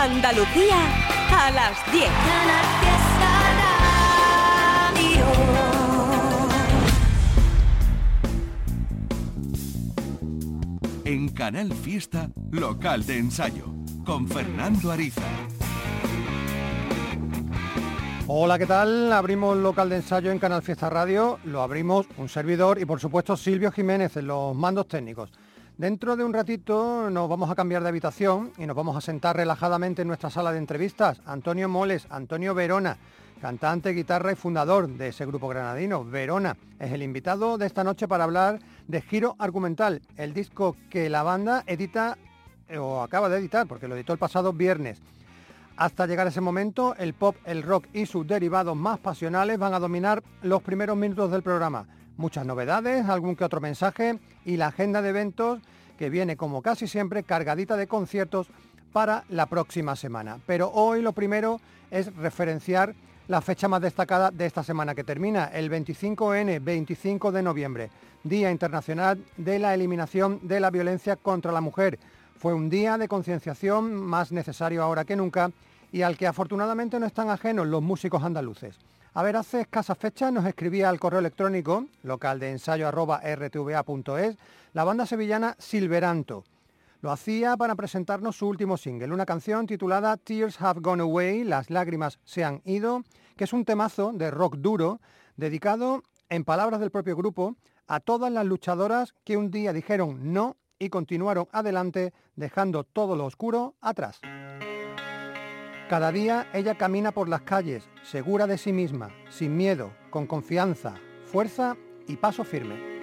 Andalucía a las 10. En Canal Fiesta, local de ensayo, con Fernando Ariza. Hola, ¿qué tal? Abrimos local de ensayo en Canal Fiesta Radio, lo abrimos un servidor y por supuesto Silvio Jiménez en los mandos técnicos. Dentro de un ratito nos vamos a cambiar de habitación y nos vamos a sentar relajadamente en nuestra sala de entrevistas. Antonio Moles, Antonio Verona, cantante, guitarra y fundador de ese grupo granadino, Verona, es el invitado de esta noche para hablar de Giro Argumental, el disco que la banda edita o acaba de editar, porque lo editó el pasado viernes. Hasta llegar ese momento, el pop, el rock y sus derivados más pasionales van a dominar los primeros minutos del programa. Muchas novedades, algún que otro mensaje y la agenda de eventos que viene como casi siempre cargadita de conciertos para la próxima semana. Pero hoy lo primero es referenciar la fecha más destacada de esta semana que termina, el 25N, 25 de noviembre, Día Internacional de la Eliminación de la Violencia contra la Mujer. Fue un día de concienciación más necesario ahora que nunca y al que afortunadamente no están ajenos los músicos andaluces. A ver, hace escasas fechas nos escribía al correo electrónico local de la banda sevillana Silveranto. Lo hacía para presentarnos su último single, una canción titulada Tears Have Gone Away, Las lágrimas se han ido, que es un temazo de rock duro dedicado, en palabras del propio grupo, a todas las luchadoras que un día dijeron no y continuaron adelante dejando todo lo oscuro atrás. Cada día ella camina por las calles, segura de sí misma, sin miedo, con confianza, fuerza y paso firme.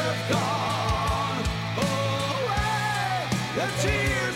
Have gone away. The tears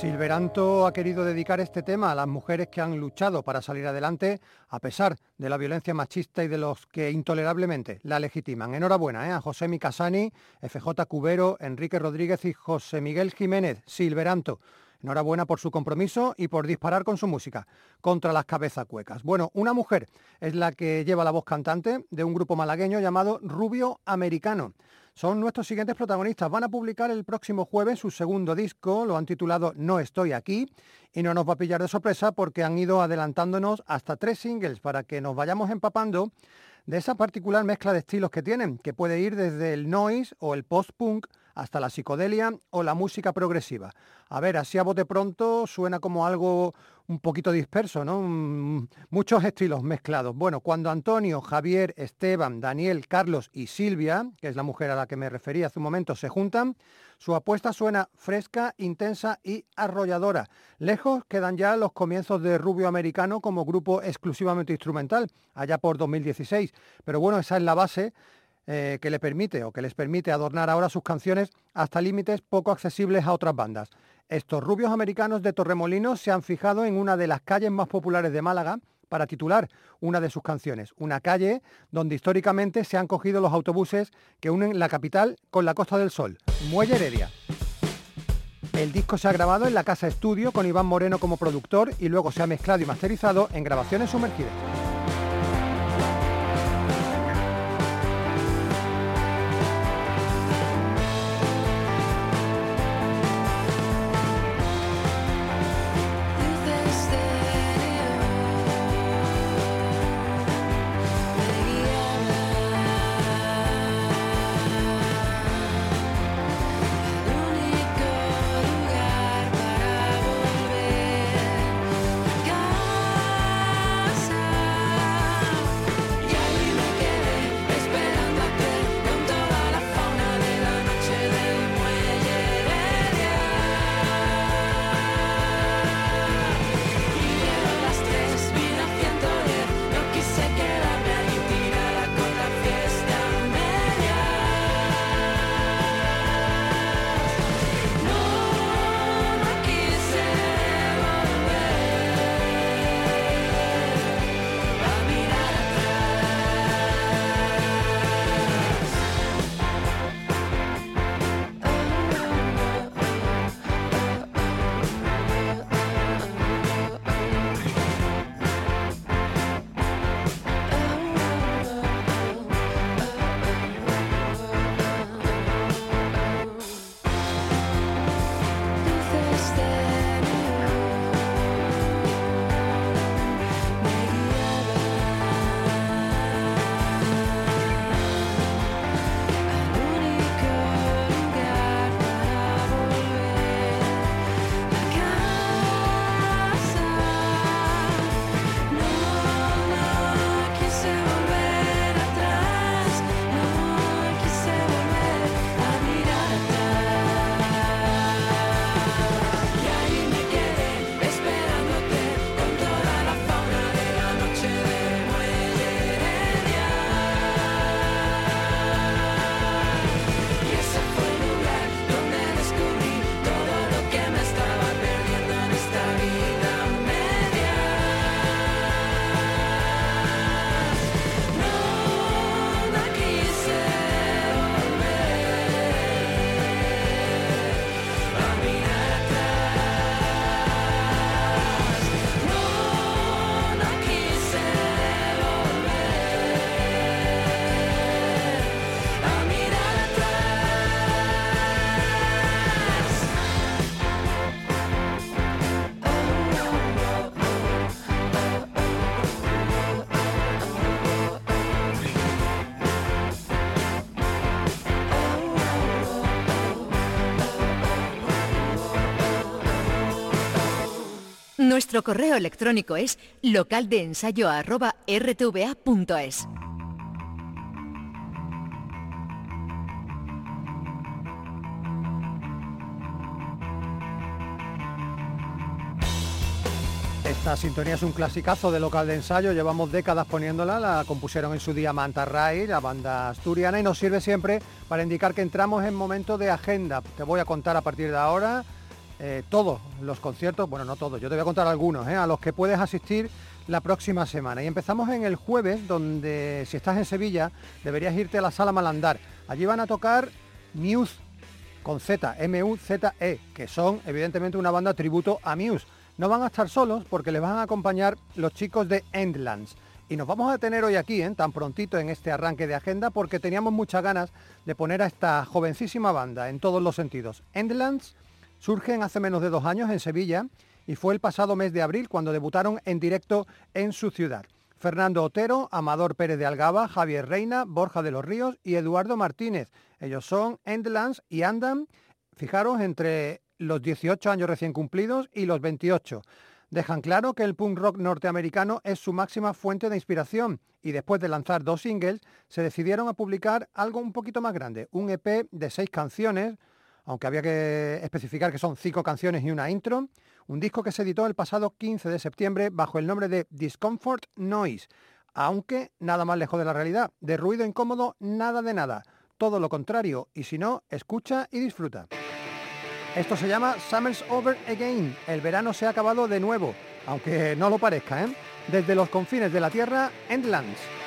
Silveranto ha querido dedicar este tema a las mujeres que han luchado para salir adelante a pesar de la violencia machista y de los que intolerablemente la legitiman. Enhorabuena ¿eh? a José Micasani, FJ Cubero, Enrique Rodríguez y José Miguel Jiménez Silveranto. Enhorabuena por su compromiso y por disparar con su música contra las cabezas cuecas. Bueno, una mujer es la que lleva la voz cantante de un grupo malagueño llamado Rubio Americano. Son nuestros siguientes protagonistas. Van a publicar el próximo jueves su segundo disco, lo han titulado No estoy aquí, y no nos va a pillar de sorpresa porque han ido adelantándonos hasta tres singles para que nos vayamos empapando de esa particular mezcla de estilos que tienen, que puede ir desde el noise o el post-punk hasta la psicodelia o la música progresiva. A ver, así a bote pronto suena como algo un poquito disperso, ¿no? Mm, muchos estilos mezclados. Bueno, cuando Antonio, Javier, Esteban, Daniel, Carlos y Silvia, que es la mujer a la que me refería hace un momento, se juntan, su apuesta suena fresca, intensa y arrolladora. Lejos quedan ya los comienzos de Rubio Americano como grupo exclusivamente instrumental, allá por 2016. Pero bueno, esa es la base eh, que le permite o que les permite adornar ahora sus canciones hasta límites poco accesibles a otras bandas. Estos rubios americanos de Torremolinos se han fijado en una de las calles más populares de Málaga para titular una de sus canciones, una calle donde históricamente se han cogido los autobuses que unen la capital con la Costa del Sol, Muelle Heredia. El disco se ha grabado en la casa estudio con Iván Moreno como productor y luego se ha mezclado y masterizado en grabaciones sumergidas. Nuestro correo electrónico es localdeensayo.rtva.es. Esta sintonía es un clasicazo de local de ensayo, llevamos décadas poniéndola, la compusieron en su día Manta Ray, la banda asturiana, y nos sirve siempre para indicar que entramos en momento de agenda. Te voy a contar a partir de ahora eh, todos los conciertos, bueno, no todos, yo te voy a contar algunos, ¿eh? a los que puedes asistir la próxima semana. Y empezamos en el jueves, donde si estás en Sevilla, deberías irte a la Sala Malandar. Allí van a tocar Muse con Z, M-U-Z-E, que son evidentemente una banda tributo a Muse. No van a estar solos porque les van a acompañar los chicos de Endlands. Y nos vamos a tener hoy aquí, ¿eh? tan prontito en este arranque de agenda, porque teníamos muchas ganas de poner a esta jovencísima banda en todos los sentidos. Endlands surgen hace menos de dos años en Sevilla y fue el pasado mes de abril cuando debutaron en directo en su ciudad. Fernando Otero, Amador Pérez de Algaba, Javier Reina, Borja de los Ríos y Eduardo Martínez. Ellos son Endlands y andan, fijaros, entre los 18 años recién cumplidos y los 28. Dejan claro que el punk rock norteamericano es su máxima fuente de inspiración y después de lanzar dos singles se decidieron a publicar algo un poquito más grande, un EP de seis canciones, aunque había que especificar que son cinco canciones y una intro, un disco que se editó el pasado 15 de septiembre bajo el nombre de Discomfort Noise, aunque nada más lejos de la realidad, de ruido incómodo, nada de nada, todo lo contrario, y si no, escucha y disfruta. Esto se llama Summer's Over Again, el verano se ha acabado de nuevo, aunque no lo parezca, ¿eh? Desde los confines de la Tierra, Endlands.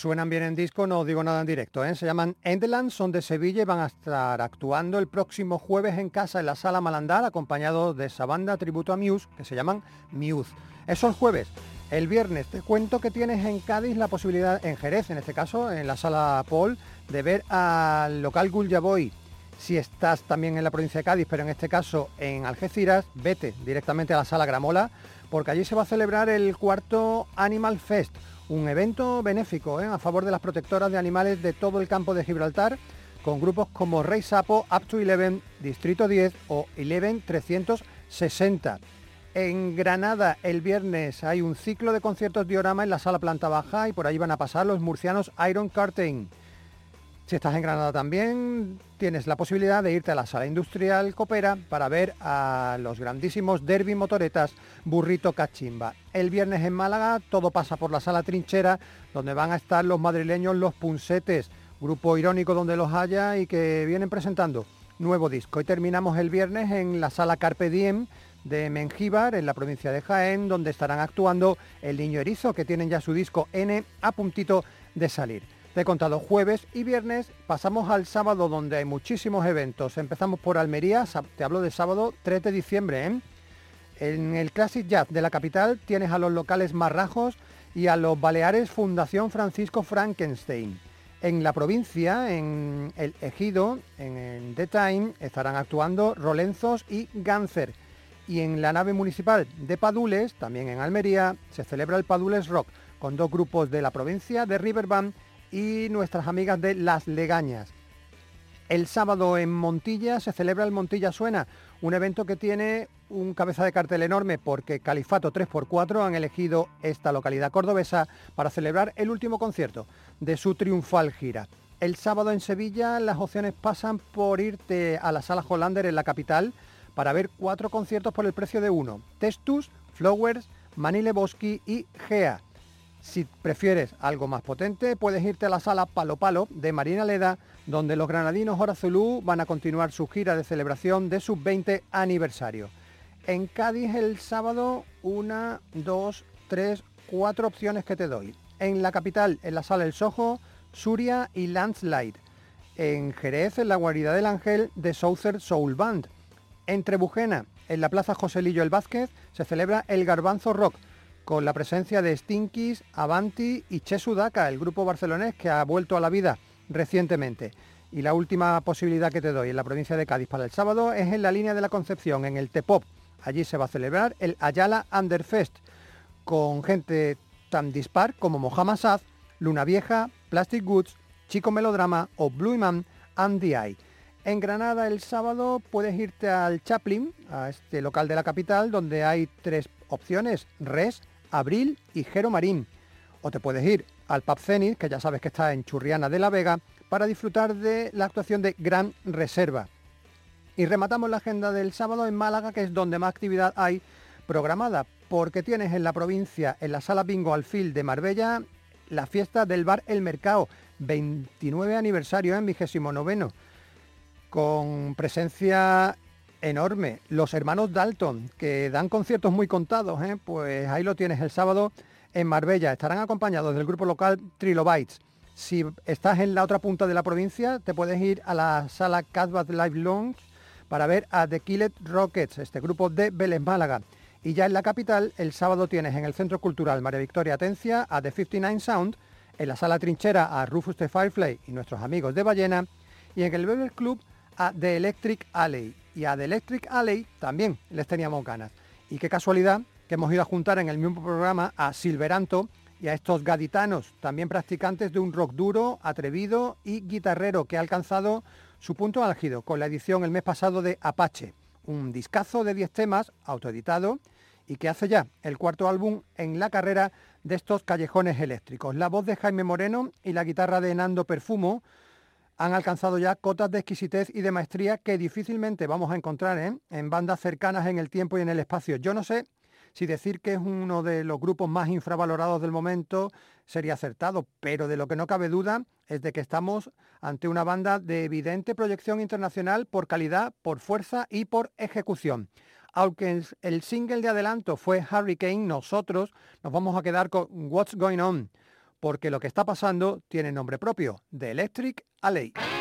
Suenan bien en disco, no digo nada en directo. ¿eh? Se llaman Endland, son de Sevilla y van a estar actuando el próximo jueves en casa en la Sala Malandar, acompañados de esa banda tributo a Muse, que se llaman Muse. Eso el jueves. El viernes te cuento que tienes en Cádiz la posibilidad, en Jerez en este caso, en la Sala Paul, de ver al local Gulja Boy. Si estás también en la provincia de Cádiz, pero en este caso en Algeciras, vete directamente a la Sala Gramola, porque allí se va a celebrar el cuarto Animal Fest, un evento benéfico ¿eh? a favor de las protectoras de animales de todo el campo de Gibraltar, con grupos como Rey Sapo, Up to 11, Distrito 10 o 11 360. En Granada el viernes hay un ciclo de conciertos diorama en la sala planta baja y por ahí van a pasar los murcianos Iron Curtain. Si estás en Granada también tienes la posibilidad de irte a la sala industrial Copera para ver a los grandísimos derby motoretas Burrito Cachimba. El viernes en Málaga todo pasa por la sala Trinchera donde van a estar los madrileños Los Punsetes, grupo irónico donde los haya y que vienen presentando nuevo disco. Y terminamos el viernes en la sala Carpe Diem de Mengíbar, en la provincia de Jaén, donde estarán actuando El Niño Erizo, que tienen ya su disco N a puntito de salir. Te he contado jueves y viernes, pasamos al sábado donde hay muchísimos eventos. Empezamos por Almería, te hablo de sábado 3 de diciembre. ¿eh? En el Classic Jazz de la capital tienes a los locales Marrajos y a los Baleares Fundación Francisco Frankenstein. En la provincia, en el Ejido, en, el The Time, estarán actuando Rolenzos y Ganser. Y en la nave municipal de Padules, también en Almería, se celebra el Padules Rock, con dos grupos de la provincia de Riverband y nuestras amigas de Las Legañas. El sábado en Montilla se celebra el Montilla Suena, un evento que tiene un cabeza de cartel enorme porque Califato 3x4 han elegido esta localidad cordobesa para celebrar el último concierto de su triunfal gira. El sábado en Sevilla las opciones pasan por irte a la sala Hollander en la capital para ver cuatro conciertos por el precio de uno. Testus, Flowers, Manile Boschi y Gea. Si prefieres algo más potente, puedes irte a la sala Palo Palo de Marina Leda, donde los granadinos Horazulú van a continuar su gira de celebración de su 20 aniversario. En Cádiz el sábado, una, dos, tres, cuatro opciones que te doy. En la capital, en la sala El Sojo, Suria y Landslide. En Jerez, en la guarida del Ángel, de Southern Soul Band. En Trebujena, en la Plaza Joselillo el Vázquez, se celebra el Garbanzo Rock, con la presencia de Stinkies, Avanti y Che Sudaca, el grupo barcelonés que ha vuelto a la vida recientemente. Y la última posibilidad que te doy en la provincia de Cádiz para el sábado es en la línea de la Concepción, en el T-Pop. Allí se va a celebrar el Ayala Underfest, con gente tan dispar como Mohamed Saz, Luna Vieja, Plastic Goods, Chico Melodrama o Blue Man and the Eye. En Granada el sábado puedes irte al Chaplin, a este local de la capital, donde hay tres opciones, Res, Abril y Jero Marín. O te puedes ir al Pub que ya sabes que está en Churriana de la Vega, para disfrutar de la actuación de Gran Reserva. Y rematamos la agenda del sábado en Málaga, que es donde más actividad hay programada, porque tienes en la provincia, en la sala Bingo Alfil de Marbella, la fiesta del bar El Mercado, 29 aniversario en 29 con presencia enorme. Los hermanos Dalton, que dan conciertos muy contados, ¿eh? pues ahí lo tienes el sábado en Marbella. Estarán acompañados del grupo local Trilobites. Si estás en la otra punta de la provincia, te puedes ir a la sala Casbah Live Lounge para ver a The Killet Rockets, este grupo de Vélez Málaga. Y ya en la capital, el sábado tienes en el Centro Cultural María Victoria Atencia a The 59 Sound, en la sala Trinchera a Rufus the Firefly y nuestros amigos de Ballena, y en el Beber Club a The Electric Alley. Y a The Electric Alley también les teníamos ganas. Y qué casualidad que hemos ido a juntar en el mismo programa a Silveranto y a estos gaditanos, también practicantes de un rock duro, atrevido y guitarrero que ha alcanzado su punto álgido con la edición el mes pasado de Apache, un discazo de 10 temas autoeditado y que hace ya el cuarto álbum en la carrera de estos callejones eléctricos. La voz de Jaime Moreno y la guitarra de Nando Perfumo han alcanzado ya cotas de exquisitez y de maestría que difícilmente vamos a encontrar ¿eh? en bandas cercanas en el tiempo y en el espacio. Yo no sé si decir que es uno de los grupos más infravalorados del momento sería acertado, pero de lo que no cabe duda es de que estamos ante una banda de evidente proyección internacional por calidad, por fuerza y por ejecución. Aunque el single de adelanto fue Hurricane, nosotros nos vamos a quedar con What's Going On, porque lo que está pasando tiene nombre propio, The Electric a lei.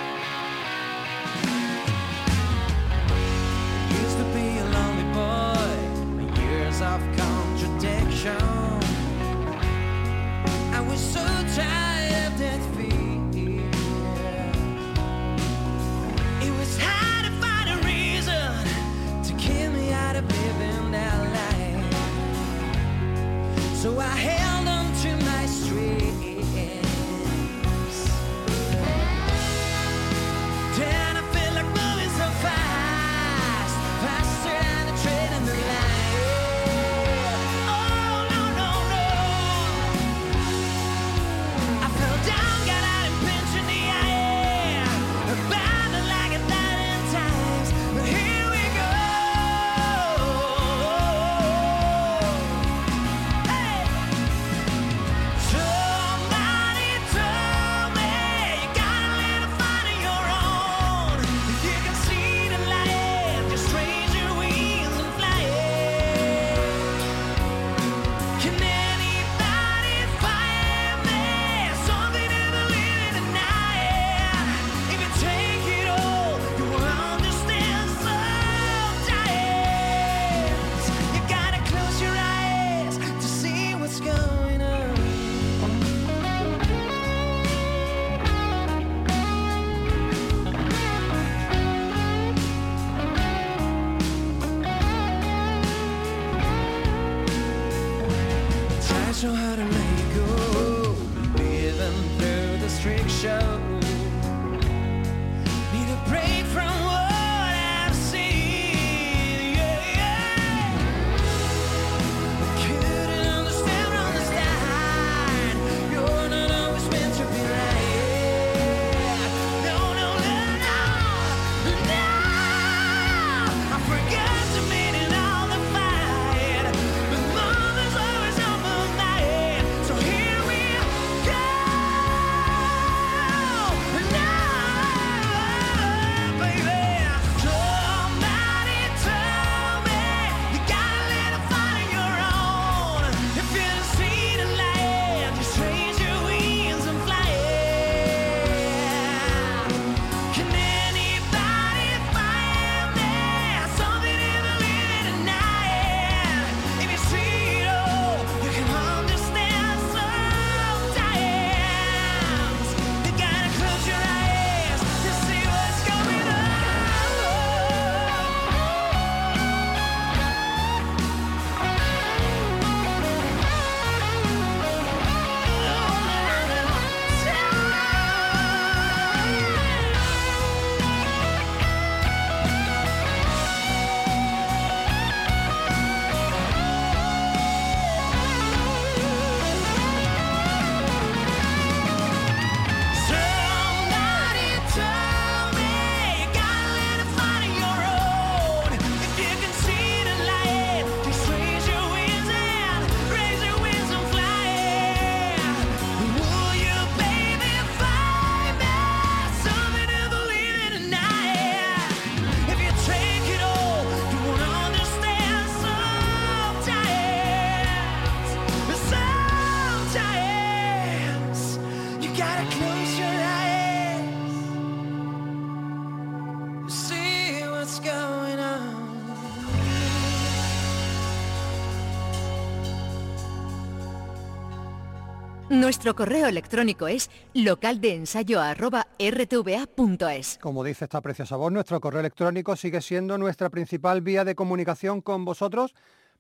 Nuestro correo electrónico es localdeensayo.rtva.es. Como dice esta preciosa voz, nuestro correo electrónico sigue siendo nuestra principal vía de comunicación con vosotros,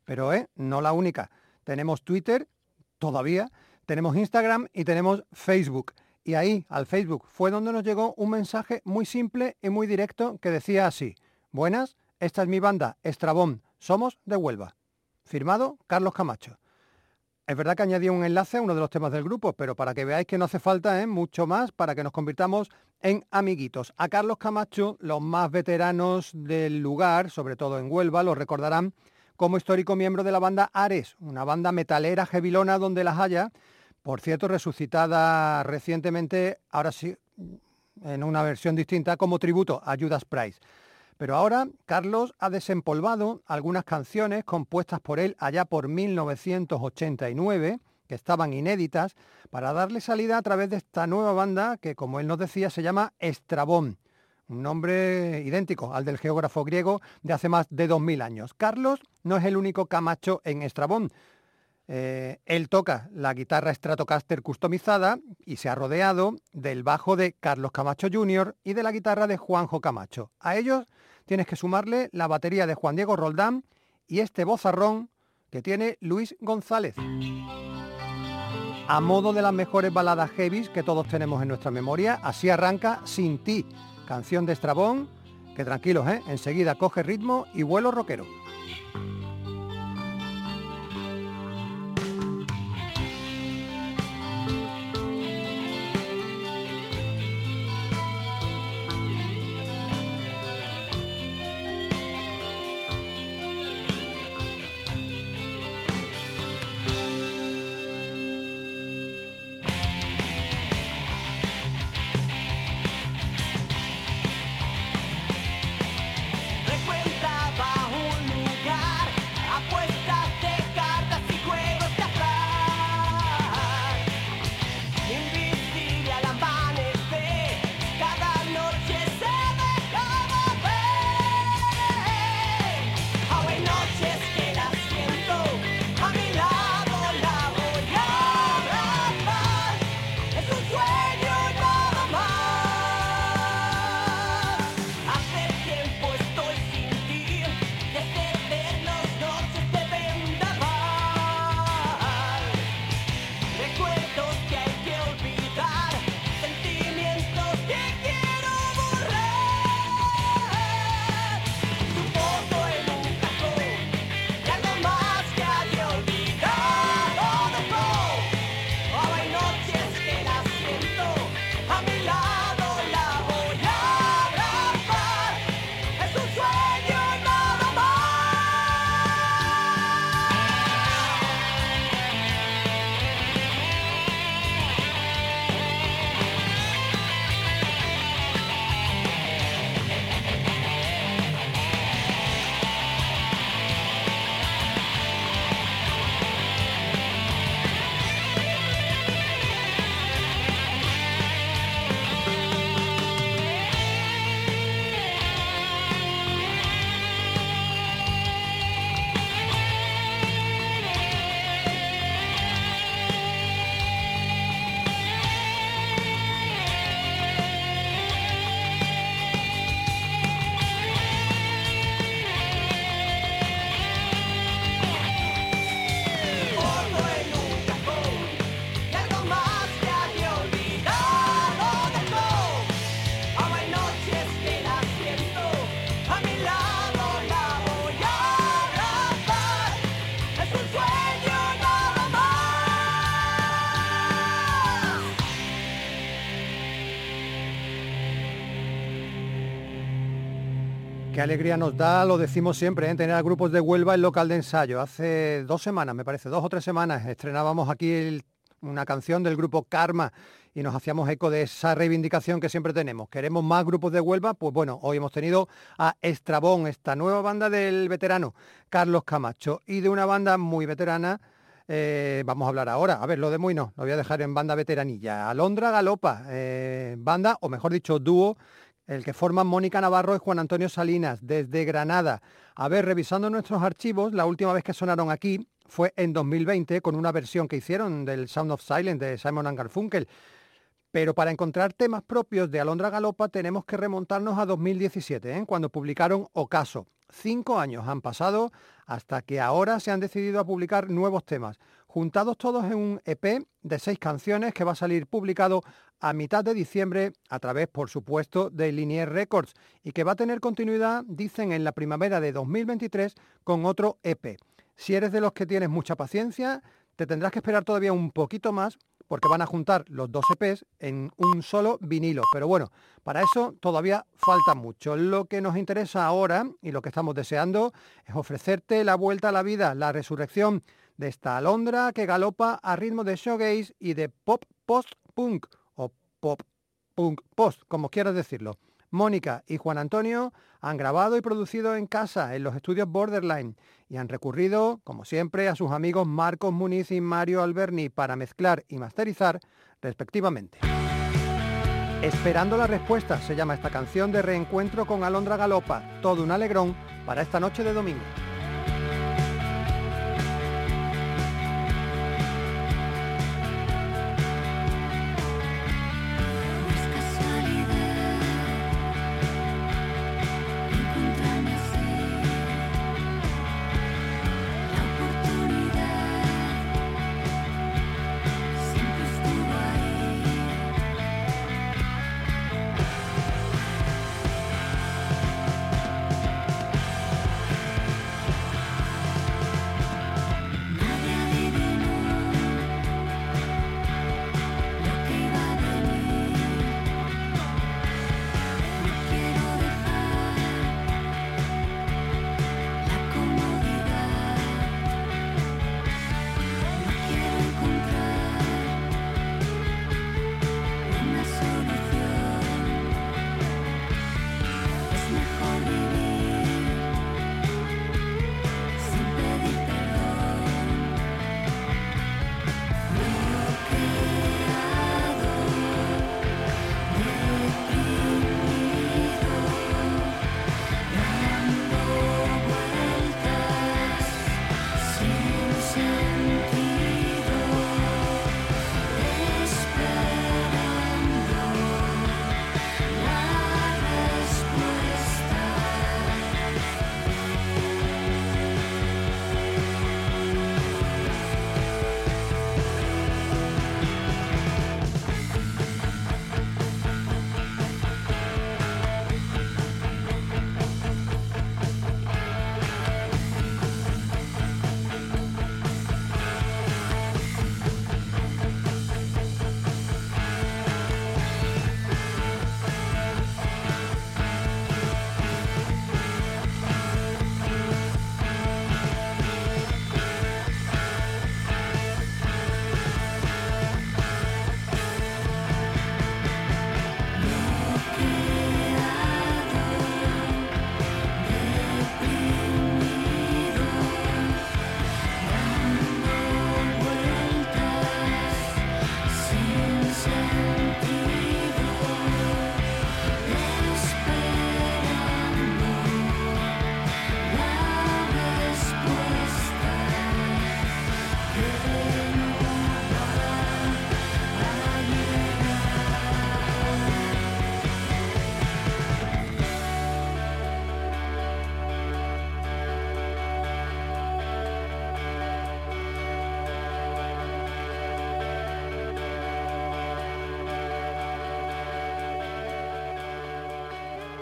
pero eh, no la única. Tenemos Twitter, todavía, tenemos Instagram y tenemos Facebook. Y ahí, al Facebook, fue donde nos llegó un mensaje muy simple y muy directo que decía así. Buenas, esta es mi banda, Estrabón, somos de Huelva. Firmado Carlos Camacho. Es verdad que añadí un enlace a uno de los temas del grupo, pero para que veáis que no hace falta ¿eh? mucho más para que nos convirtamos en amiguitos. A Carlos Camacho, los más veteranos del lugar, sobre todo en Huelva, lo recordarán como histórico miembro de la banda Ares, una banda metalera gevilona donde las haya, por cierto, resucitada recientemente, ahora sí, en una versión distinta, como tributo a Judas Price. Pero ahora Carlos ha desempolvado algunas canciones compuestas por él allá por 1989 que estaban inéditas, para darle salida a través de esta nueva banda que, como él nos decía, se llama Estrabón, un nombre idéntico al del geógrafo griego de hace más de 2.000 años. Carlos no es el único Camacho en Estrabón, eh, él toca la guitarra Stratocaster customizada y se ha rodeado del bajo de Carlos Camacho Jr. y de la guitarra de Juanjo Camacho. A ellos tienes que sumarle la batería de Juan Diego Roldán y este bozarrón que tiene Luis González. A modo de las mejores baladas heavies que todos tenemos en nuestra memoria, así arranca Sin ti, canción de Estrabón, que tranquilos, ¿eh? enseguida coge ritmo y vuelo rockero. Qué alegría nos da, lo decimos siempre, ¿eh? tener a grupos de Huelva en local de ensayo. Hace dos semanas, me parece, dos o tres semanas, estrenábamos aquí una canción del grupo Karma y nos hacíamos eco de esa reivindicación que siempre tenemos. ¿Queremos más grupos de Huelva? Pues bueno, hoy hemos tenido a Estrabón, esta nueva banda del veterano Carlos Camacho y de una banda muy veterana. eh, vamos a hablar ahora. A ver, lo de muy no, lo voy a dejar en banda veteranilla. Alondra Galopa, eh, banda, o mejor dicho, dúo, el que forman Mónica Navarro y Juan Antonio Salinas, desde Granada. A ver, revisando nuestros archivos, la última vez que sonaron aquí fue en 2020 con una versión que hicieron del Sound of Silence de Simon and Garfunkel. Pero para encontrar temas propios de Alondra Galopa tenemos que remontarnos a 2017, ¿eh? cuando publicaron Ocaso. Cinco años han pasado hasta que ahora se han decidido a publicar nuevos temas, juntados todos en un EP de seis canciones que va a salir publicado a mitad de diciembre a través, por supuesto, de Linear Records y que va a tener continuidad, dicen, en la primavera de 2023 con otro EP. Si eres de los que tienes mucha paciencia, te tendrás que esperar todavía un poquito más porque van a juntar los dos EPs en un solo vinilo. Pero bueno, para eso todavía falta mucho. Lo que nos interesa ahora y lo que estamos deseando es ofrecerte la vuelta a la vida, la resurrección de esta alondra que galopa a ritmo de shoegaze y de pop post-punk o pop punk post, como quieras decirlo. Mónica y Juan Antonio han grabado y producido en casa, en los estudios Borderline, y han recurrido, como siempre, a sus amigos Marcos Muniz y Mario Alberni para mezclar y masterizar, respectivamente. Esperando la respuesta se llama esta canción de reencuentro con Alondra Galopa, todo un alegrón para esta noche de domingo.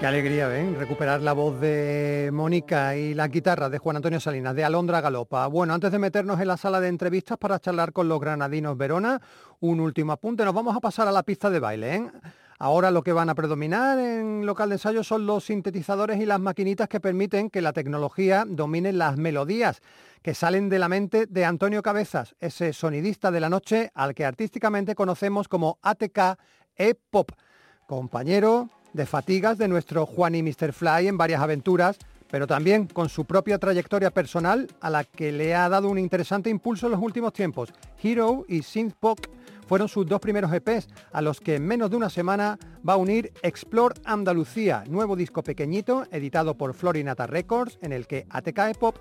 Alegría, ¿ven? Recuperar la voz de Mónica y la guitarra de Juan Antonio Salinas, de Alondra Galopa. Bueno, antes de meternos en la sala de entrevistas para charlar con los granadinos Verona, un último apunte. Nos vamos a pasar a la pista de baile, ¿eh? Ahora lo que van a predominar en local de ensayo son los sintetizadores y las maquinitas que permiten que la tecnología domine las melodías que salen de la mente de Antonio Cabezas, ese sonidista de la noche al que artísticamente conocemos como ATK E-Pop, compañero de fatigas de nuestro Juan y Mr. Fly en varias aventuras, pero también con su propia trayectoria personal a la que le ha dado un interesante impulso en los últimos tiempos. Hero y Synth Pop fueron sus dos primeros EPs, a los que en menos de una semana va a unir Explore Andalucía, nuevo disco pequeñito editado por Florinata Records, en el que ATK Pop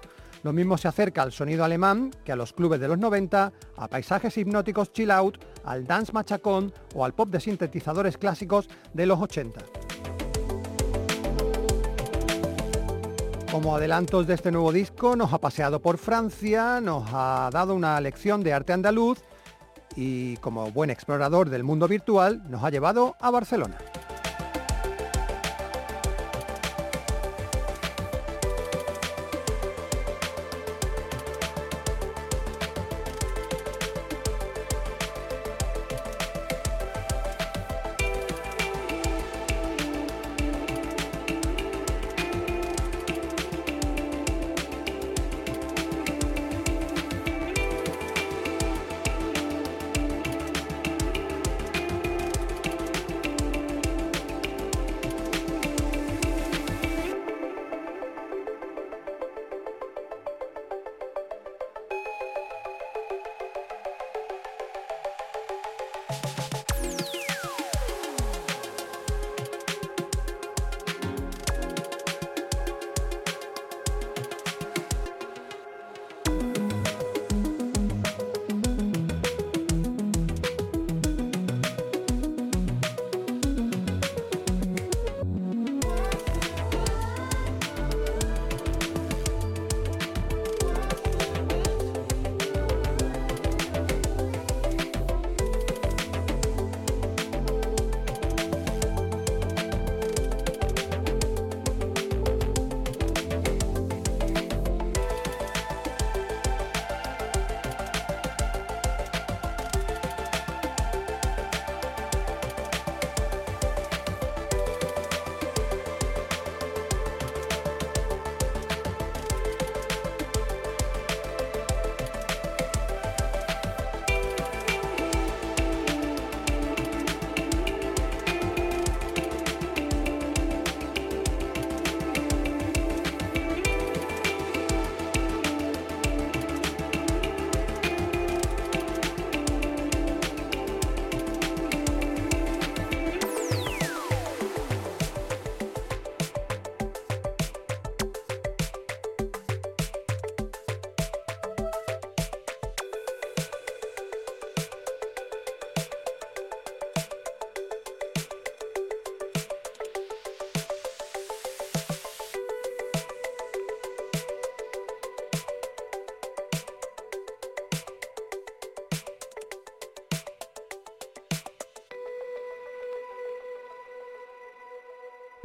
lo mismo se acerca al sonido alemán que a los clubes de los 90, a paisajes hipnóticos chill out, al dance machacón o al pop de sintetizadores clásicos de los 80. Como adelantos de este nuevo disco, nos ha paseado por Francia, nos ha dado una lección de arte andaluz y como buen explorador del mundo virtual, nos ha llevado a Barcelona.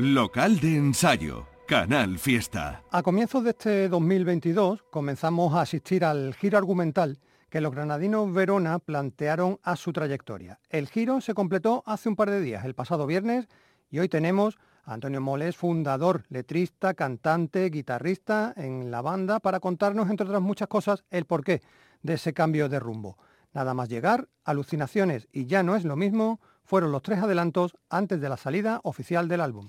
Local de ensayo. Canal Fiesta. A comienzos de este 2022 comenzamos a asistir al giro argumental que los granadinos Verona plantearon a su trayectoria. El giro se completó hace un par de días, el pasado viernes, y hoy tenemos a Antonio Moles, fundador, letrista, cantante, guitarrista en la banda, para contarnos, entre otras muchas cosas, el porqué de ese cambio de rumbo. Nada más llegar, alucinaciones y ya no es lo mismo, fueron los tres adelantos antes de la salida oficial del álbum.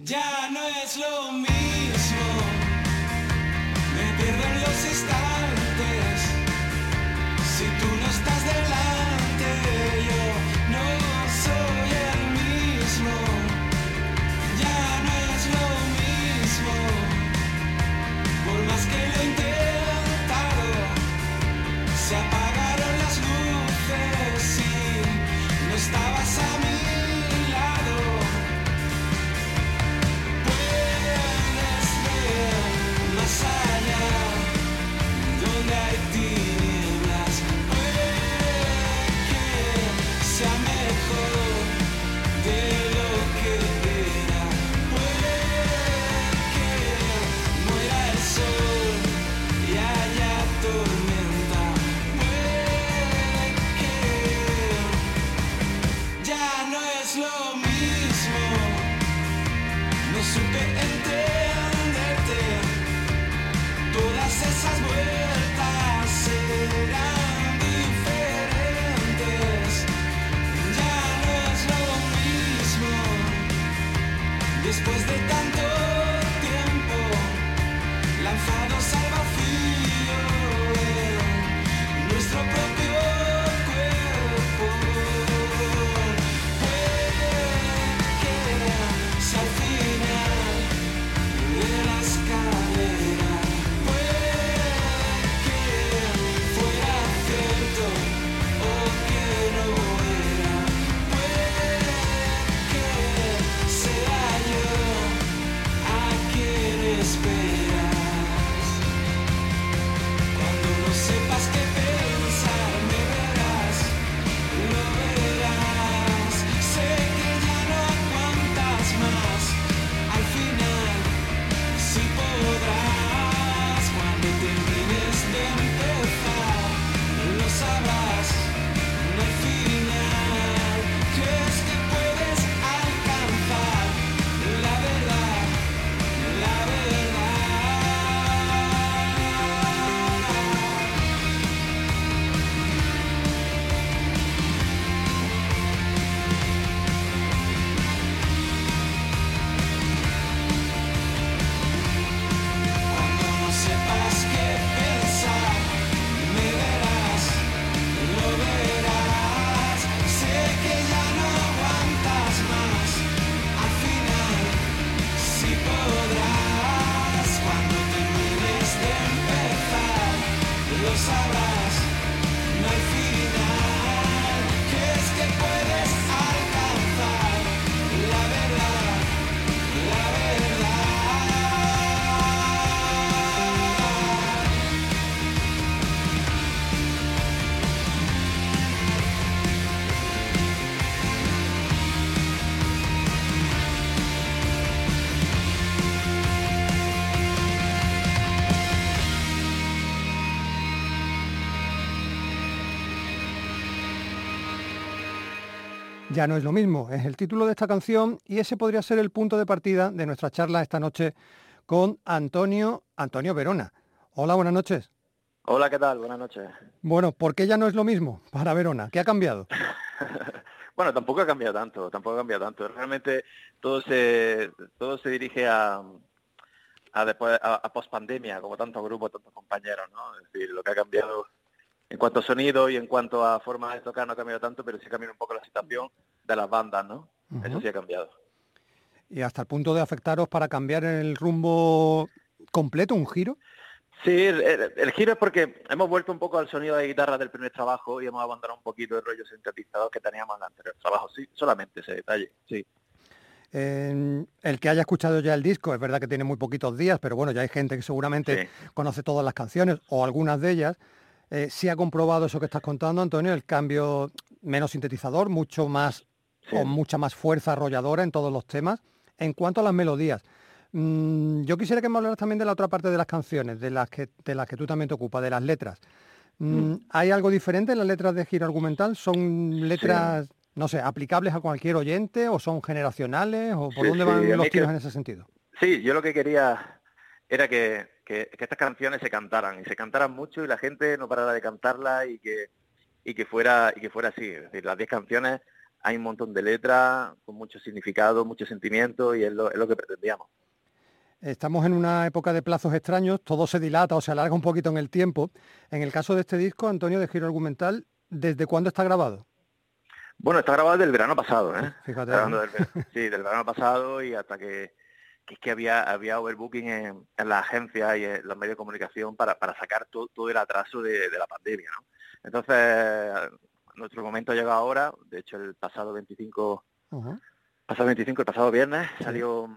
Ya no es lo mismo, es el título de esta canción y ese podría ser el punto de partida de nuestra charla esta noche con Antonio, Antonio Verona. Hola, buenas noches. Hola, ¿qué tal? Buenas noches. Bueno, ¿por qué ya no es lo mismo para Verona? ¿Qué ha cambiado? Bueno, tampoco ha cambiado tanto, tampoco ha cambiado tanto. Realmente todo se todo se dirige a a después a, a pospandemia, como tantos grupos, tantos compañeros, ¿no? Es decir, lo que ha cambiado en cuanto a sonido y en cuanto a forma de tocar no ha cambiado tanto, pero sí ha cambiado un poco la situación de las bandas, ¿no? Eso sí ha cambiado. Y hasta el punto de afectaros para cambiar el rumbo completo, un giro. Sí, el, el- el giro es porque hemos vuelto un poco al sonido de guitarra del primer trabajo y hemos abandonado un poquito el rollo sintetizador que teníamos en el anterior trabajo. Sí, solamente ese detalle, sí. Eh, el que haya escuchado ya el disco, es verdad que tiene muy poquitos días, pero bueno, ya hay gente que seguramente conoce todas las canciones o algunas de ellas. Eh, sí ha comprobado eso que estás contando, Antonio, el cambio menos sintetizador, mucho más o mucha más fuerza arrolladora en todos los temas. En cuanto a las melodías, mm, yo quisiera que me hablaras también de la otra parte de las canciones, de las que, de las que tú también te ocupas, de las letras. Mm, ¿Hay algo diferente en las letras de giro argumental? ¿Son letras, no sé, aplicables a cualquier oyente o son generacionales o por Sí, dónde van los que- tiros en ese sentido? Sí, yo lo que quería era que, que- que estas canciones se cantaran y se cantaran mucho y la gente no parara de cantarlas y que y que fuera y que fuera así. Es decir, las 10 canciones hay un montón de letras con mucho significado, mucho sentimiento y es lo, es lo que pretendíamos. Estamos en una época de plazos extraños, todo se dilata o se alarga un poquito en el tiempo. En el caso de este disco, Antonio, de giro argumental, ¿desde cuándo está grabado? Bueno, está grabado desde el verano pasado, ¿eh? Fíjate, del sí, del verano pasado y hasta que, que es que había había overbooking en, en la agencia y en los medios de comunicación para, para sacar to- todo el atraso de, de la pandemia, ¿no? Entonces, nuestro momento ha llegado ahora, de hecho el pasado 25, Ujú. pasado 25, el pasado viernes salió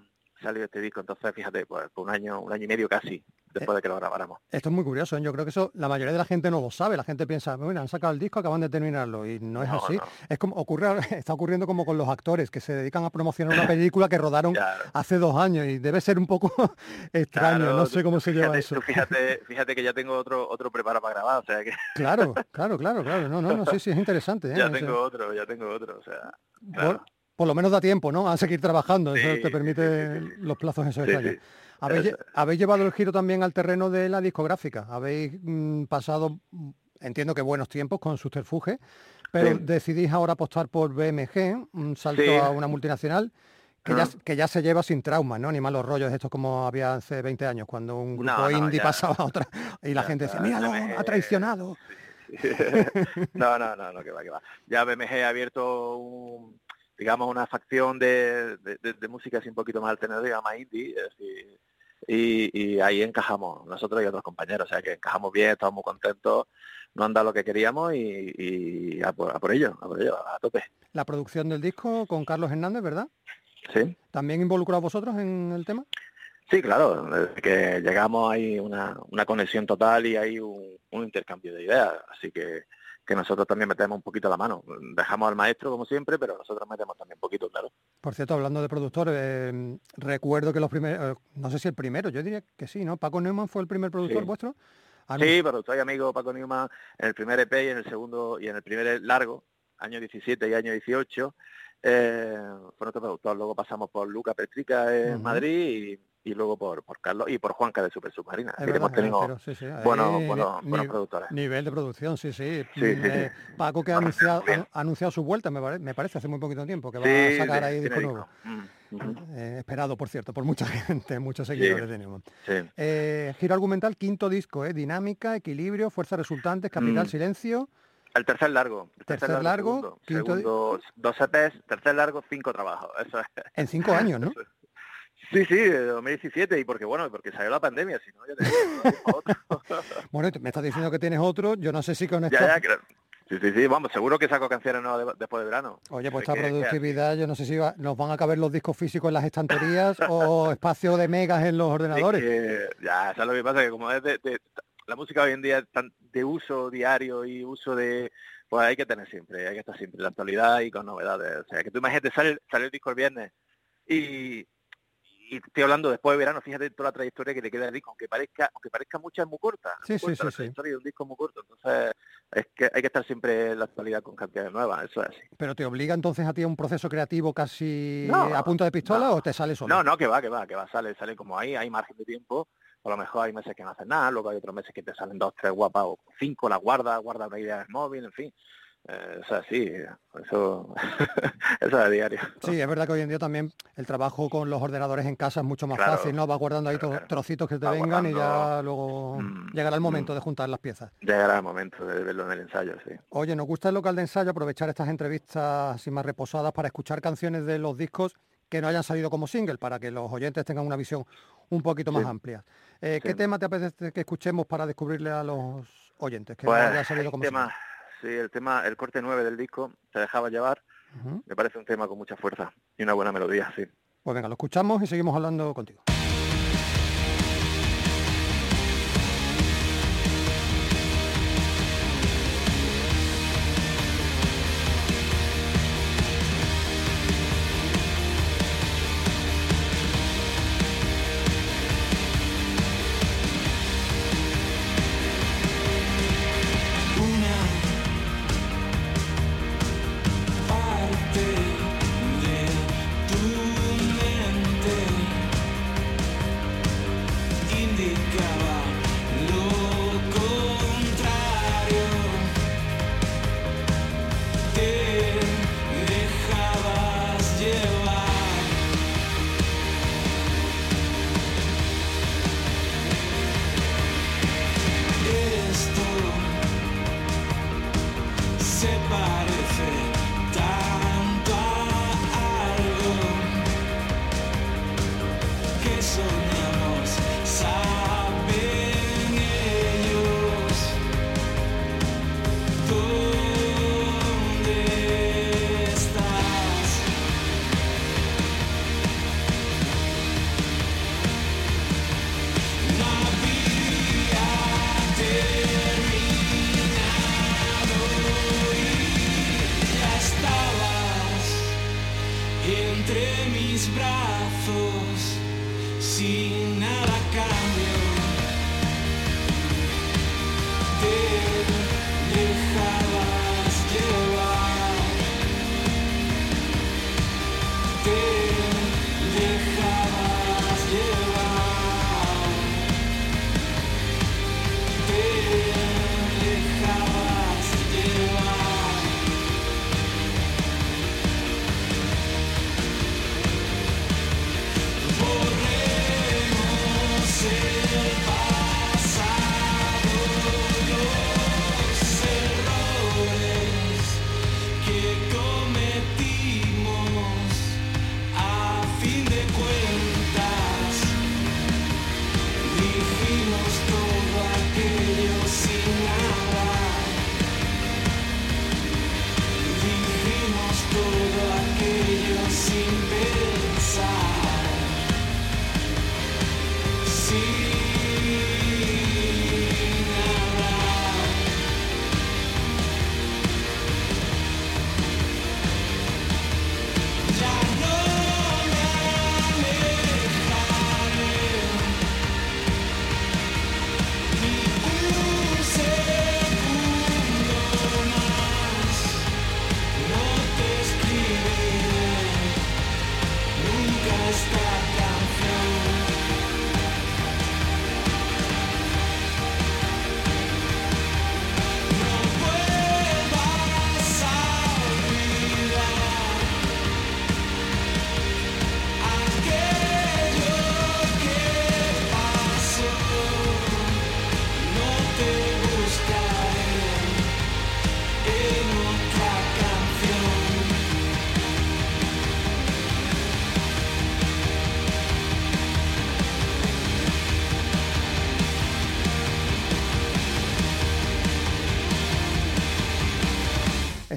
salió este disco, entonces fíjate, pues por un año, un año y medio casi, después de que lo grabáramos. Esto es muy curioso, ¿eh? yo creo que eso la mayoría de la gente no lo sabe, la gente piensa, bueno, han sacado el disco, acaban de terminarlo y no es No, así. no. Es como ocurre, está ocurriendo como con los actores que se dedican a promocionar una película que rodaron Claro. hace dos años y debe ser un poco extraño, Claro, no sé cómo tú se lleva fíjate- eso. tú fíjate, fíjate que ya tengo otro otro preparado para grabar, o sea que Claro, claro, claro, claro, no, no, no, sí, sí, es interesante. ¿eh? ya tengo otro, ya tengo otro, o sea, por, claro. por lo menos da tiempo, ¿no? A seguir trabajando, eso te permite sí, sí, sí. los plazos esos extraños. sí. Habéis, es. llevado el giro también al terreno de la discográfica. Habéis mm, pasado, mm, entiendo que buenos tiempos con Subterfuge, pero Sí. decidís ahora apostar por BMG, un salto Sí. a una multinacional que, ya, Ah. que ya se lleva sin traumas, ¿no? Ni malos rollos estos como había hace 20 años, cuando un grupo No, no, indie ya. pasaba a otra y la Ya gente decía, míralo, ha traicionado. no, no, no, no, que va, que va. Ya BMG ha abierto un, digamos, una facción de, de, de- de música así un poquito más alternativa, más indie, y, y ahí encajamos, nosotros y otros compañeros, o sea que encajamos bien, estamos muy contentos, no han dado lo que queríamos y, y a, por, a por ello, a por ello, a tope. La producción del disco con Carlos Hernández, ¿verdad? ¿Sí? ¿También involucrados vosotros en el tema? Sí, claro, desde que llegamos hay una, una conexión total y hay un, un intercambio de ideas, así que, que nosotros también metemos un poquito la mano. Dejamos al maestro como siempre, pero nosotros metemos también un poquito, claro. Por cierto, hablando de productores, eh, recuerdo que los primeros, eh, no sé si el primero, yo diría que sí, ¿no? Paco Neumann fue el primer productor Sí. vuestro. Anun- Sí, pero soy amigo Paco Newman en el primer EP y en el segundo y en el primer largo, año 17 y año 18, eh, fue nuestro productor. Luego pasamos por Luca Petrica en. Madrid y, y luego por, por Carlos y por Juanca de Super Submarina. Es verdad, hemos tenido pero sí, sí, ahí buenos, ni- buenos, ni- buenos productores. Nivel de producción, sí, sí. Eh, Paco que ha Bueno, anunciado, bien. ha anunciado su vuelta, me, pare- me parece, hace muy poquito tiempo, que va a sacar ahí disco nuevo. Mm, Eh, esperado, por cierto, por mucha gente, muchos seguidores sí. Eh, giro argumental, quinto disco, ¿eh? Dinámica, equilibrio, fuerzas resultantes, capital, Mm. silencio. El tercer largo. el Tercer largo, segundo, quinto segundo, dos EPs, tercer largo, cinco trabajos. Eso es. En cinco años, ¿no? Sí, sí, de 2017 y porque bueno, porque salió la pandemia, si no ya tenía otro. Bueno, me estás diciendo que tienes otro, yo no sé si con ya, esta... ya, creo. Sí, sí, sí, vamos, seguro que saco canciones nuevas de- después de verano. Oye, pues Es esta productividad, yo no sé si va- nos van a caber los discos físicos en las estanterías o espacio de megas en los es ordenadores. que, ya, ¿sabes lo que pasa? Que como es de, de- la música hoy en día es tan de uso diario y uso de... Pues hay que tener siempre, hay que estar siempre en la actualidad y con novedades. O sea, que tú imagínate, sale, sale el disco el viernes y, y estoy hablando después de verano, fíjate toda la trayectoria que le queda al disco, aunque parezca, aunque parezca mucha, es muy corta. Sí, muy sí, corta sí, la sí. trayectoria de un disco es muy corto. Entonces, es que hay que estar siempre en la actualidad con canciones nuevas, eso es así. ¿Pero te obliga entonces a ti a un proceso creativo casi No, a punta de pistola no. o te sale solo? No, no, que va, que va, que va, sale, sale como ahí, hay margen de tiempo. A lo mejor hay meses que no hacen nada, luego hay otros meses que te salen dos, tres guapas o cinco, la guarda, guarda una idea en el móvil, en fin. Eh, o sea, sí, eso, eso es a diario. Sí, es verdad que hoy en día también el trabajo con los ordenadores en casa es mucho más Claro. fácil, ¿no? Vas guardando ahí to- trocitos que te vengan y ya luego mm, llegará el momento mm. de juntar las piezas. Llegará el momento de verlo en el ensayo, sí. Oye, nos gusta el local de ensayo aprovechar estas entrevistas así más reposadas para escuchar canciones de los discos que no hayan salido como single, para que los oyentes tengan una visión un poquito más Sí. amplia. Eh, ¿Qué tema te apetece que escuchemos para descubrirle a los oyentes que Pues no haya salido como tema, sí, el tema, el corte 9 del disco, Te dejaba llevar, me parece un tema con mucha fuerza y una buena melodía, sí. Pues venga, lo escuchamos y seguimos hablando contigo.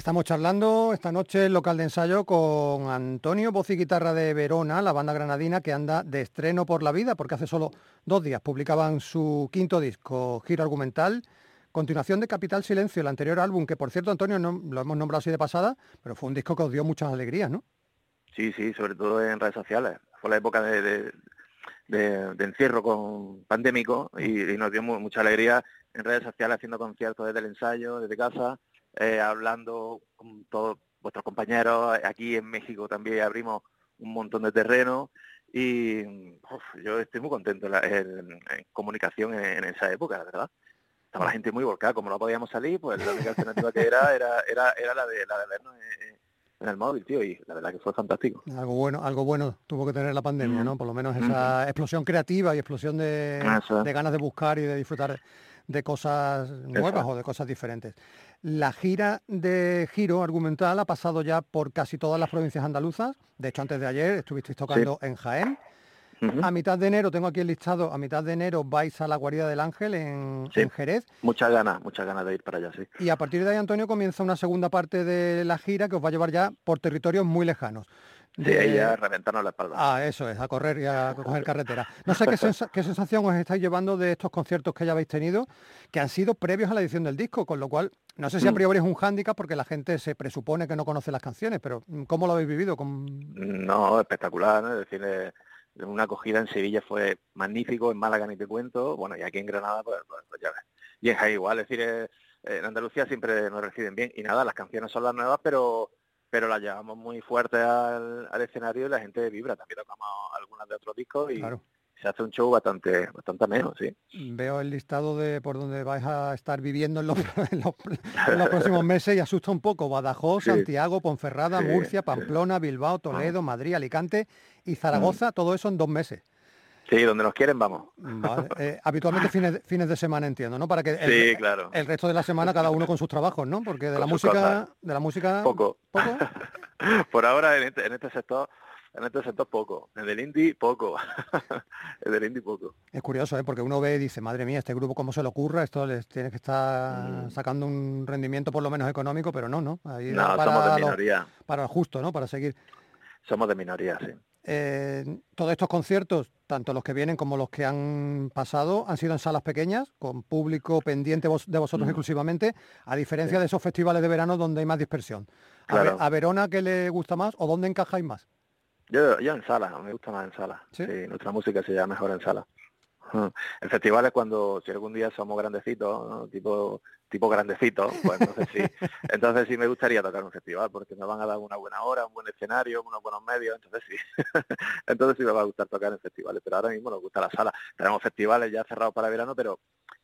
Estamos charlando esta noche local de ensayo con Antonio, voz y guitarra de Verona, la banda granadina que anda de estreno por la vida, porque hace solo dos días publicaban su quinto disco, Giro Argumental, continuación de Capital Silencio, el anterior álbum, que por cierto, Antonio, no, lo hemos nombrado así de pasada, pero fue un disco que os dio muchas alegrías, ¿no? Sí, sí, sobre todo en redes sociales. Fue la época de, encierro con pandémico y, nos dio mu- mucha alegría en redes sociales haciendo conciertos desde el ensayo, desde casa, eh, hablando con todos vuestros compañeros. Aquí en México también abrimos un montón de terreno y uf, yo estoy muy contento en, la- en- en comunicación en, en esa época, la verdad. Estaba la gente muy volcada, como no podíamos salir, pues la única alternativa que era era, era, era la de la de vernos en, el móvil, tío, y la verdad que fue fantástico. Algo bueno, algo bueno tuvo que tener la pandemia. ¿no? Por lo menos esa explosión creativa y explosión de, ganas de buscar y de disfrutar de cosas nuevas o de cosas diferentes. La gira de Giro Argumental ha pasado ya por casi todas las provincias andaluzas. De hecho, antes de ayer estuvisteis tocando en Jaén. A mitad de enero, tengo aquí el listado, a mitad de enero vais a la Guarida del Ángel en, Sí. en Jerez. Muchas ganas, muchas ganas de ir para allá, sí. Y a partir de ahí, Antonio, comienza una segunda parte de la gira que os va a llevar ya por territorios muy lejanos. De- ahí ya reventarnos la espalda. Ah, eso es, a correr y a coger carretera. No sé qué, sensa- qué sensación os estáis llevando de estos conciertos que ya habéis tenido, que han sido previos a la edición del disco, con lo cual no sé si a Mm. priori es un hándicap porque la gente se presupone que no conoce las canciones, pero mm, ¿cómo lo habéis vivido? Con... No, espectacular, ¿no? Es decir, eh, una acogida en Sevilla fue magnífico, en Málaga ni te cuento, bueno, y aquí en Granada, pues, pues- pues ya ves. Y en Jaén igual, es decir, eh, en Andalucía siempre nos reciben bien, y nada, las canciones son las nuevas, pero pero las llevamos muy fuerte al, al escenario y la gente vibra. También tocamos algunas de otros discos y Claro. se hace un show bastante bastante ameno, sí. Veo el listado de por donde vais a estar viviendo en los, en los- en los próximos meses y asusta un poco. Badajoz, Sí. Santiago, Ponferrada, Sí, Murcia. Pamplona, Bilbao, Toledo, Madrid, Alicante y Zaragoza, todo eso en dos meses. Sí, donde nos quieren vamos. Vale. Eh, habitualmente fines de, fines de semana entiendo, ¿no? Para que el, Sí, claro. el resto de la semana cada uno con sus trabajos, ¿no? Porque de Con la música, cosas. de la música Poco. poco. Por ahora en este, en este sector, en este sector poco. En el indie poco. en el indie poco. Es curioso, ¿eh? Porque uno ve y dice, madre mía, este grupo cómo se le ocurra, esto les tiene que estar Mm. sacando un rendimiento por lo menos económico, pero no, no. Ahí No, da somos de para, lo, minoría. para justo, ¿no? Para seguir. Somos de minoría, sí. Eh, todos estos conciertos, tanto los que vienen como los que han pasado, han sido en salas pequeñas, con público pendiente vos- de vosotros Mm. exclusivamente, a diferencia de esos festivales de verano donde hay más dispersión. A, Verona, ¿qué le gusta más o dónde encajáis más? Yo, yo en sala, me gusta más en sala. ¿Sí? ¿Sí? nuestra música se llama mejor en sala. El festival es cuando, si algún día somos grandecitos, ¿no? tipo tipo grandecitos, pues entonces sí. Entonces sí me gustaría tocar un festival, porque me van a dar una buena hora, un buen escenario, unos buenos medios, entonces sí. entonces sí me va a gustar tocar en festivales, pero ahora mismo nos gusta la sala. Tenemos festivales ya cerrados para verano, pero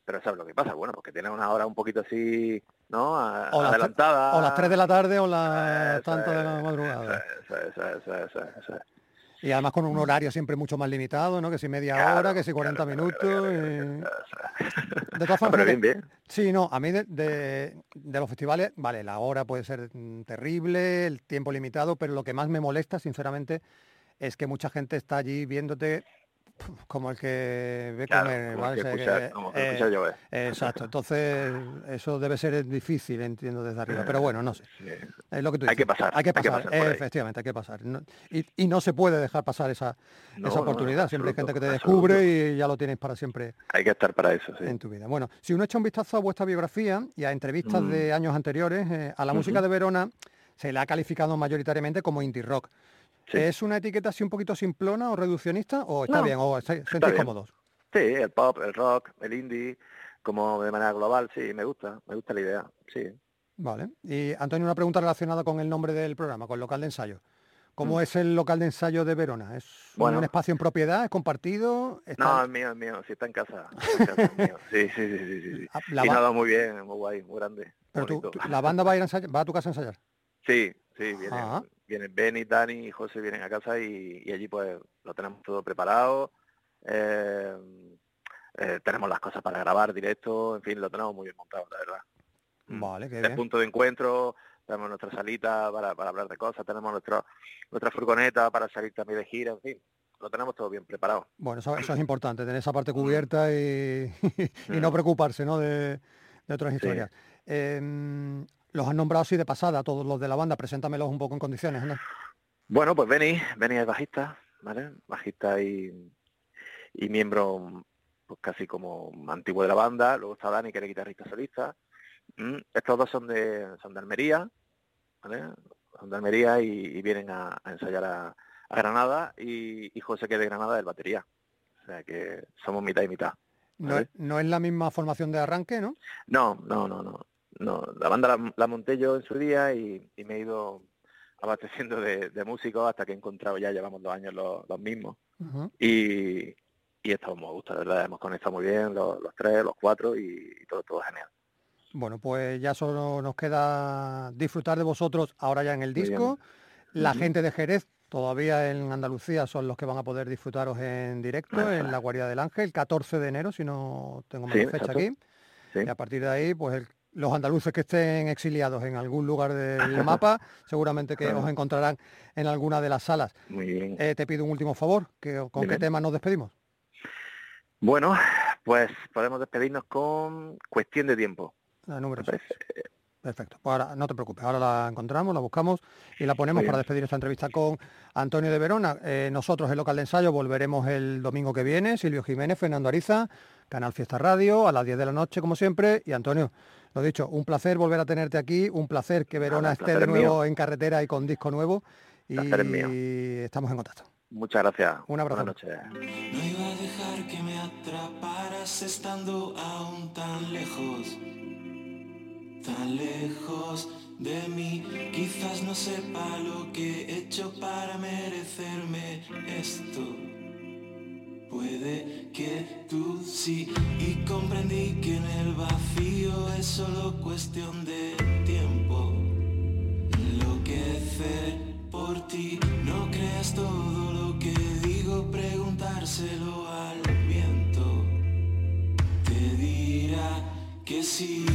pero ¿sabes lo que pasa? Bueno, porque tienen una hora un poquito así, ¿no? A- O las adelantada. O las 3 de la tarde o las tantas de la madrugada. Eso, es, eso, es, eso, es, Y además con un horario siempre mucho más limitado, ¿no? Que si media Claro, hora, que si 40 claro, minutos. claro, y-. De todas formas, pero bien, bien. Sí, no, a mí de, de- de los festivales, vale, la hora puede ser mm, terrible, el tiempo limitado, pero lo que más me molesta, sinceramente, es que mucha gente está allí viéndote como el que ve Claro, comer, ¿vale? que como que eh, llover. Exacto, entonces eso debe ser difícil, entiendo, desde arriba, pero bueno, no sé. Sí. Es lo que tú Hay que dices, pasar, Hay que hay que pasar, efectivamente, hay que pasar. No- y, y no se puede dejar pasar esa, No, esa no, oportunidad. Siempre hay gente que te absoluto. descubre y ya lo tienes para siempre Hay que estar para eso, sí. en tu vida. Bueno, si uno echa un vistazo a vuestra biografía y a entrevistas Mm. de años anteriores, eh, a la música de Verona se le ha calificado mayoritariamente como indie rock. Sí. ¿Es una etiqueta así un poquito simplona o reduccionista o está No, bien o estáis- sentís bien. cómodos? Sí, el pop, el rock, el indie, como de manera global, sí, me gusta, me gusta la idea, sí. Vale. Y Antonio, una pregunta relacionada con el nombre del programa, con local de ensayo. ¿Cómo Mm. es el local de ensayo de Verona? ¿Es Bueno. un espacio en propiedad? ¿Es compartido? ¿Está- No, es mío, es mío, sí está en casa. está en casa, es mío. Sí, sí, sí, sí, sí, la y ba- nada, muy bien, muy guay, muy grande. pero tú- bonito. tú- la banda va a ir a ensayar, va a tu casa a ensayar. Sí, sí, vienen, Ah. Vienen Benny, Dani y José vienen a casa y, y allí pues lo tenemos todo preparado. eh, eh, tenemos las cosas para grabar directo, en fin, lo tenemos muy bien montado, la verdad. Mm. Vale, qué El bien. punto de encuentro, tenemos nuestra salita para, para hablar de cosas, tenemos nuestro, nuestra furgoneta para salir también de gira, en fin, lo tenemos todo bien preparado. Bueno, eso, eso es importante, tener esa parte cubierta y, y no Mm. preocuparse ¿no? de, de otras Sí. historias. Los han nombrado así de pasada, todos los de la banda, preséntamelos un poco en condiciones, anda. Bueno, pues Benny, Benny es bajista, ¿vale? Bajista y, y miembro pues casi como antiguo de la banda. Luego está Dani, que era guitarrista solista. Mm, Estos dos son de, son de Almería, ¿vale? Son de Almería y, y vienen a, a ensayar a, a Granada y, y José, que es de Granada, es batería. O sea que somos mitad y mitad. No, no es la misma formación de arranque, ¿no? No, no, no, no. No. La banda la, la monté yo en su día y, y me he ido abasteciendo de, de músicos hasta que he encontrado ya, llevamos dos años los, los mismos. Y, y estamos muy a gusto, de verdad, hemos conectado muy bien los, los tres, los cuatro y, y todo, todo genial. Bueno, pues ya solo nos queda disfrutar de vosotros ahora ya en el disco. La gente de Jerez, todavía en Andalucía, son los que van a poder disfrutaros en directo en la Guardia del Ángel, 14 de enero, si no tengo mal Sí, fecha exacto. aquí. Sí. Y a partir de ahí, pues el- los andaluces que estén exiliados en algún lugar del mapa, seguramente que os encontrarán en alguna de las salas. Muy bien. Eh, te pido un último favor, que, ¿con qué tema nos despedimos? Bueno, pues podemos despedirnos con Cuestión de Tiempo. La número. Perfecto. Pues ahora, no te preocupes, ahora la encontramos, la buscamos y la ponemos para despedir esta entrevista con Antonio de Verona. Eh, nosotros, el local de ensayo, volveremos el domingo que viene. Silvio Jiménez, Fernando Ariza, Canal Fiesta Radio, a las 10 de la noche, como siempre. Y Antonio, lo dicho, un placer volver a tenerte aquí, un placer que Verona esté de nuevo mío. en carretera y con disco nuevo. Y Placer es mío. estamos en contacto. Muchas gracias. Un abrazo. Buenas noches. No iba a dejar que me atraparas estando aún tan lejos, tan lejos de mí. Quizás no sepa lo que he hecho para merecerme esto. Puede que tú sí y comprendí que en el vacío es solo cuestión de tiempo. Enloquecer por ti, no creas todo lo que digo, preguntárselo al viento. Te dirá que sí,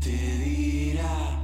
te dirá.